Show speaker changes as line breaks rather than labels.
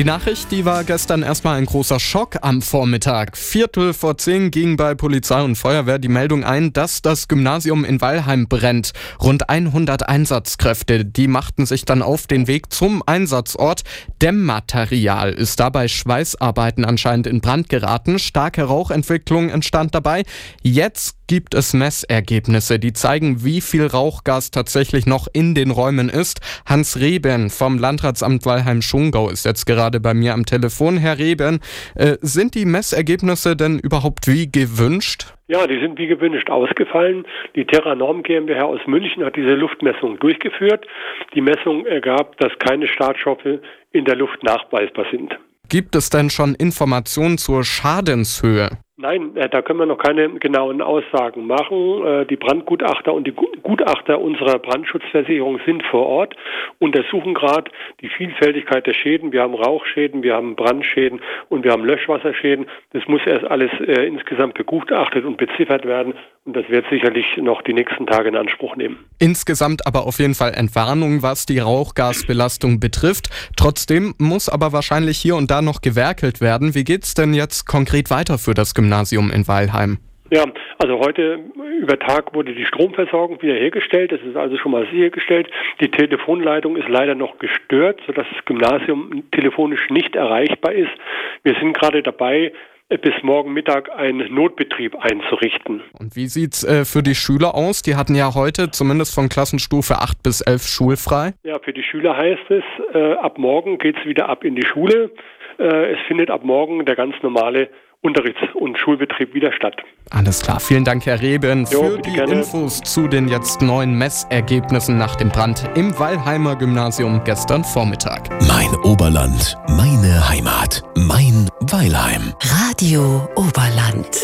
Die Nachricht, die war gestern erstmal ein großer Schock am Vormittag. Viertel vor zehn ging bei Polizei und Feuerwehr die Meldung ein, dass das Gymnasium in Weilheim brennt. Rund 100 Einsatzkräfte, die machten sich dann auf den Weg zum Einsatzort. Dämmmaterial ist dabei Schweißarbeiten anscheinend in Brand geraten. Starke Rauchentwicklung entstand dabei. Jetzt gibt es Messergebnisse, die zeigen, wie viel Rauchgas tatsächlich noch in den Räumen ist. Hans Reben vom Landratsamt Weilheim-Schongau ist jetzt gerade bei mir am Telefon. Herr Reben, äh, sind die Messergebnisse denn überhaupt wie gewünscht?
Ja, die sind wie gewünscht ausgefallen. Die Terra Norm GmbH aus München hat diese Luftmessung durchgeführt. Die Messung ergab, dass keine Startstoffe in der Luft nachweisbar sind.
Gibt es denn schon Informationen zur Schadenshöhe?
Nein, äh, da können wir noch keine genauen Aussagen machen. Äh, die Brandgutachter und die Gutachter unserer Brandschutzversicherung sind vor Ort, untersuchen gerade die Vielfältigkeit der Schäden. Wir haben Rauchschäden, wir haben Brandschäden und wir haben Löschwasserschäden. Das muss erst alles äh, insgesamt begutachtet und beziffert werden und das wird sicherlich noch die nächsten Tage in Anspruch nehmen.
Insgesamt aber auf jeden Fall Entwarnung, was die Rauchgasbelastung betrifft. Trotzdem muss aber wahrscheinlich hier und da noch gewerkelt werden. Wie geht es denn jetzt konkret weiter für das Gymnasium? Gymnasium in Weilheim.
Ja, also heute über Tag wurde die Stromversorgung wiederhergestellt. Das ist also schon mal sichergestellt. Die Telefonleitung ist leider noch gestört, sodass das Gymnasium telefonisch nicht erreichbar ist. Wir sind gerade dabei, bis morgen Mittag einen Notbetrieb einzurichten.
Und wie sieht's äh, für die Schüler aus? Die hatten ja heute zumindest von Klassenstufe 8 bis 11 schulfrei.
Ja, für die Schüler heißt es, äh, ab morgen geht's wieder ab in die Schule. Äh, es findet ab morgen der ganz normale Unterrichts- und Schulbetrieb wieder statt.
Alles klar. Vielen Dank, Herr Reben, jo, für die gerne. Infos zu den jetzt neuen Messergebnissen nach dem Brand im Wallheimer Gymnasium gestern Vormittag.
Mein Oberland, meine Heimat, mein Weilheim.
Radio Oberland.